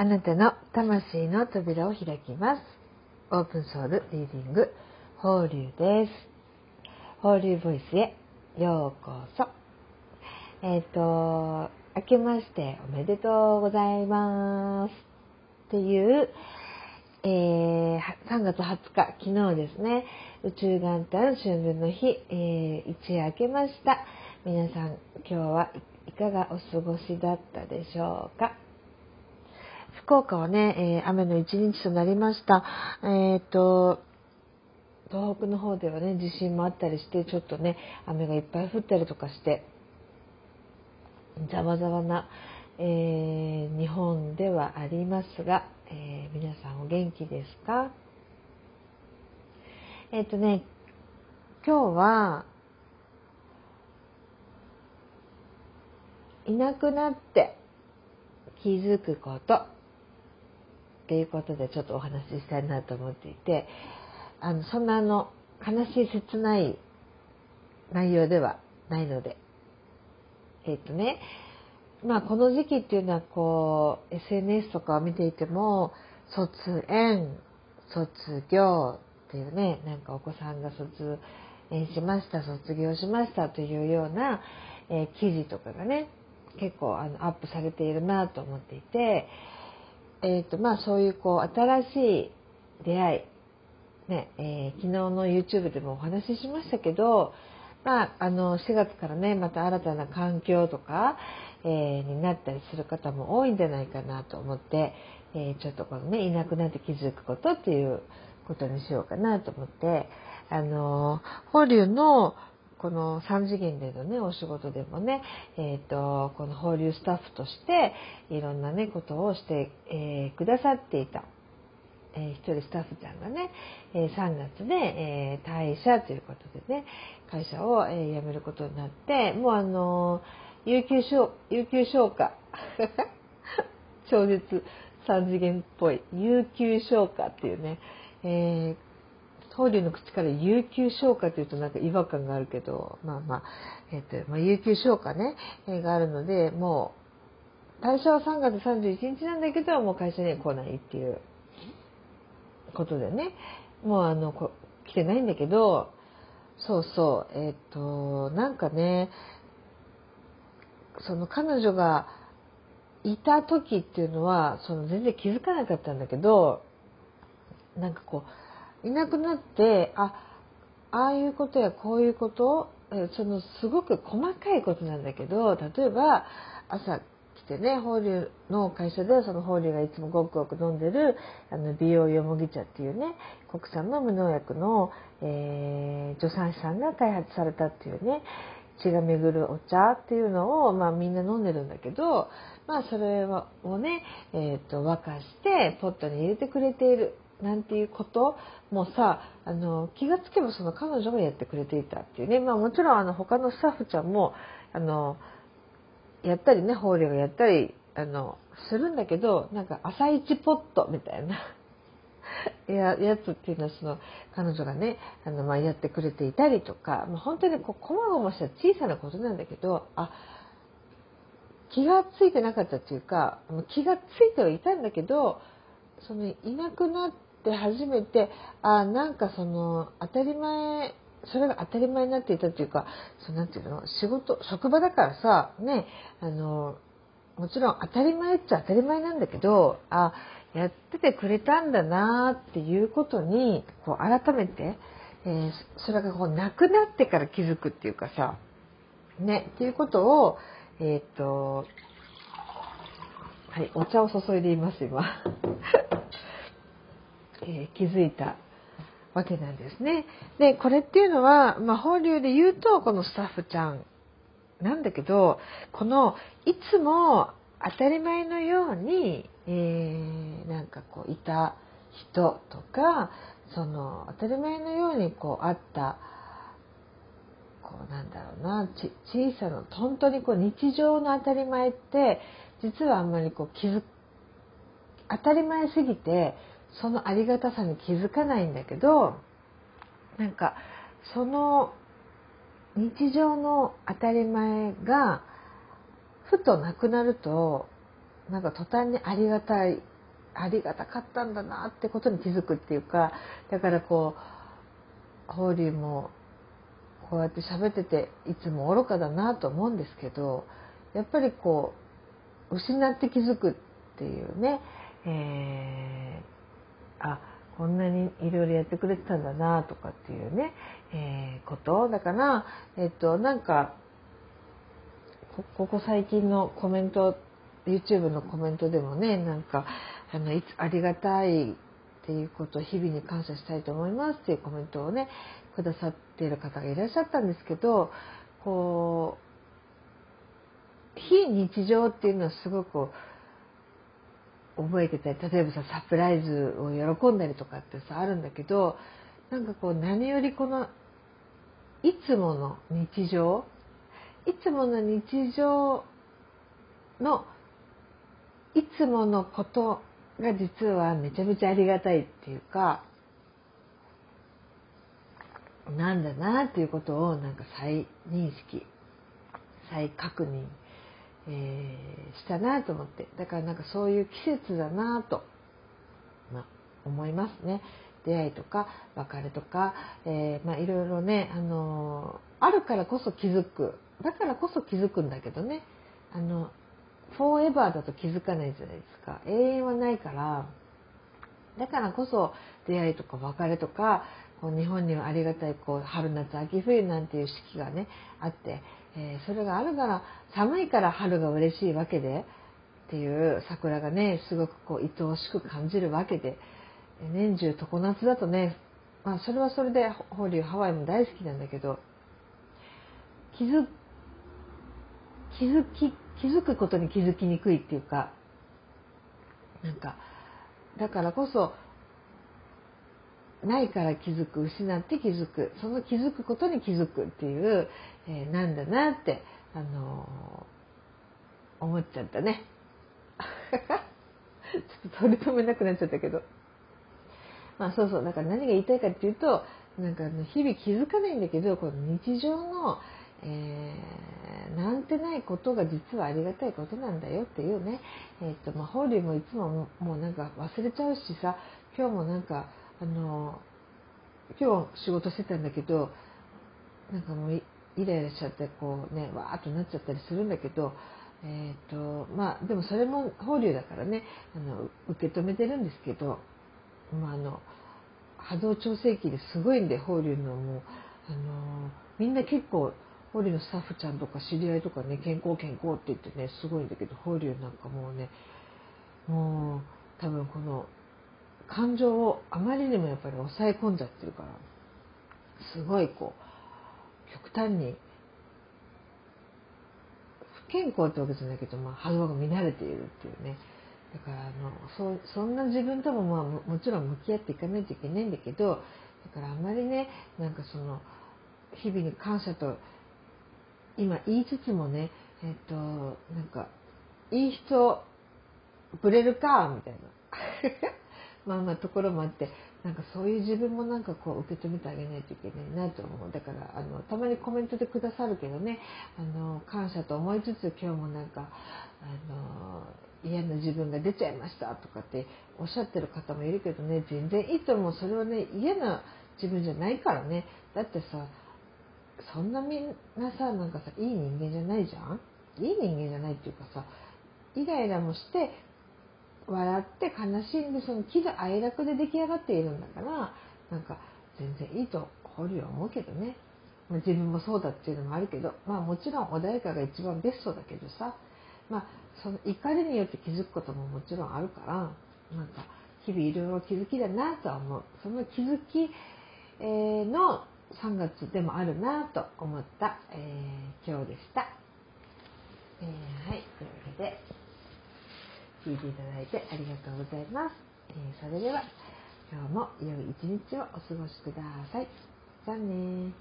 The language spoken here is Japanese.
あなたの魂の扉を開きます。オープンソウルリーディング、放流です。放流ボイスへようこそ。えっ、ー、と、明けましておめでとうございます。っていう、えー、3月20日、昨日ですね、宇宙元旦春分の日、えー、一夜明けました。皆さん、今日はいかがお過ごしだったでしょうか？福岡はね、えー、雨の一日となりました。えっ、と、東北の方ではね、地震もあったりして、ちょっとね、雨がいっぱい降ったりとかして、ざわざわな、えー、日本ではありますが、えー、皆さんお元気ですか？えっ、とね、今日は、いなくなって気づくことっていうことでちょっとお話ししたいなと思っていてあのそんなあの悲しい切ない内容ではないのでえっ、とねまあこの時期っていうのはこう SNS とかを見ていても卒園卒業っていうねなんかお子さんが卒園しました卒業しましたというような、えー、記事とかがね結構あのアップされているなと思っていてえーとまあ、そういうこう新しい出会い、ねえー、昨日の YouTube でもお話ししましたけど、まあ、あの4月からねまた新たな環境とか、えー、になったりする方も多いんじゃないかなと思って、えー、ちょっとこのねいなくなって気づくことっていうことにしようかなと思ってあの法隆のこの3次元でのねお仕事でもね、えーと、この放流スタッフとしていろんなねことをして、えー、くださっていた、えー、一人スタッフちゃんがね、えー、3月で、え、退社ということでね会社を、え、辞めることになってもうあの有給有給消化 超絶3次元っぽい有給消化っていうね、えー法隆の口から有給消化というとなんか違和感があるけど、まあまあ、えっ、ー、と、まあ、有給消化ね、えー、があるので、もう、退社は3月31日なんだけど、もう会社には来ないっていうことでね、もうあの、こ来てないんだけど、そうそう、えっ、ー、と、なんかね、その彼女がいた時っていうのは、その全然気づかなかったんだけど、なんかこう、いなくなってあああいうことやこういうことそのすごく細かいことなんだけど例えば朝来てね法隆の会社ではその法隆がいつもごくごく飲んでるあの美容よもぎ茶っていうね国産の無農薬の、えー、助産師さんが開発されたっていうね血が巡るお茶っていうのを、まあ、みんな飲んでるんだけど、まあ、それをね、えーと沸かしてポットに入れてくれている。なんていうこと？もさあの気がつけばその彼女がやってくれていたっていうね、まあ、もちろんあの他のスタッフちゃんもあのやったりね法令がやったりあのするんだけどなんか朝一ポットみたいな ややつっていうのはその彼女がねあの、まあ、やってくれていたりとか、まあ、本当にこう細々した小さなことなんだけどあ気がついてなかったっていうか気がついてはいたんだけどそのいなくなってで初めてあなんかその当たり前それが当たり前になっていたっていうかそなんていうの仕事職場だからさねあのもちろん当たり前っちゃ当たり前なんだけどあやっててくれたんだなっていうことにこう改めて、えー、それがこうなくなってから気づくっていうかさねっていうことをえっ、とはいお茶を注いでいます今。えー、気づいたわけなんですね。で、これっていうのは、まあ、法流で言うと、このスタッフちゃんなんだけど、この、いつも当たり前のように、えー、なんかこう、いた人とか、その、当たり前のようにこう、あった、こう、なんだろうな、ち小さな、本当にこう、日常の当たり前って、実はあんまりこう、気づ当たり前すぎてそのありがたさに気づかないんだけどなんかその日常の当たり前がふとなくなるとなんか途端にありがたいありがたかったんだなってことに気づくっていうかだからこう法隆もこうやって喋ってていつも愚かだなと思うんですけどやっぱりこう失って気づくっていうね、え、あこんなにいろいろやってくれてたんだなとかっていうね、えー、ことだからえっとなんかここ最近のコメント YouTube のコメントでもねなんかあのいつありがたいっていうことを日々に感謝したいと思いますっていうコメントをねくださっている方がいらっしゃったんですけどこう非日常っていうのはすごく覚えてたり例えばさサプライズを喜んだりとかってさあるんだけどなんかこう何よりこのいつもの日常いつもの日常のいつものことが実はめちゃめちゃありがたいっていうかなんだなっていうことをなんか再認識再確認、えー、したなと思って。だからなんかそういう季節だなと、まあ、思いますね。出会いとか別れとか、えー、まあいろいろね、あのー、あるからこそ気づく。だからこそ気づくんだけどね。あのフォーエバーだと気づかないじゃないですか。永遠はないから。だからこそ出会いとか別れとかこう日本にはありがたいこう春夏秋冬なんていう四季がねあって、えー、それがあるから寒いから春が嬉しいわけでっていう桜がねすごくこう愛おしく感じるわけで年中常夏だとね、まあ、それはそれで法隆ハワイも大好きなんだけど気づ気づき気づくことに気づきにくいっていうかなんかだからこそないから気づく失って気づくその気づくことに気づくっていう、えー、なんだなってあのー、思っちゃったね。ちょっと取り留めなくなっちゃったけど。まあそうそうだから何が言いたいかっていうとなんか日々気づかないんだけどこの日常のえー、なんてないことが実はありがたいことなんだよっていうね、えーとまあ、法隆もいつももうなんか忘れちゃうしさ今日もなんかあの今日仕事してたんだけどなんかもうイライラしちゃってこうねわーっとなっちゃったりするんだけど、えーとまあ、でもそれも法隆だからねあの受け止めてるんですけど、まあ、あの波動調整器ですごいんで法隆のもうあのみんな結構ホリのスタッフちゃんとか知り合いとかね健康健康って言ってねすごいんだけどホリなんかもうねもう多分この感情をあまりにもやっぱり抑え込んじゃってるからすごいこう極端に不健康ってわけじゃないけど、まあ、波動が乱れているっていうね。だからあのそそんな自分ともまあもちろん向き合っていかないといけないんだけどだからあまりねなんかその日々に感謝と今言いつつもねえっとなんかいい人ぶれるかみたいな。まあまあところもあってなんかそういう自分もなんかこう受け止めてあげないといけないなと思う。だからあのたまにコメントでくださるけどね。あの感謝と思いつつ今日もなんかあの嫌な自分が出ちゃいましたとかっておっしゃってる方もいるけどね。全然いいと思う。それはね嫌な自分じゃないからね。だってさそんなみんなさなんかさいい人間じゃないじゃん？いい人間じゃないっていうかさイライラもして笑って悲しんでその喜怒哀楽で出来上がっているんだからなんか全然いいと堀は思うけどね、ま、自分もそうだっていうのもあるけどまあもちろん穏やかが一番ベストだけどさ。まあその怒りによって気づくことももちろんあるからなんか日々いろいろ気づきだなとは思う。その気づき、えの3月でもあるなと思った、えー、今日でした、えー、はい。というわけで。聞いていただいてありがとうございます、えー、それでは今日も良い一日をお過ごしください。じゃあね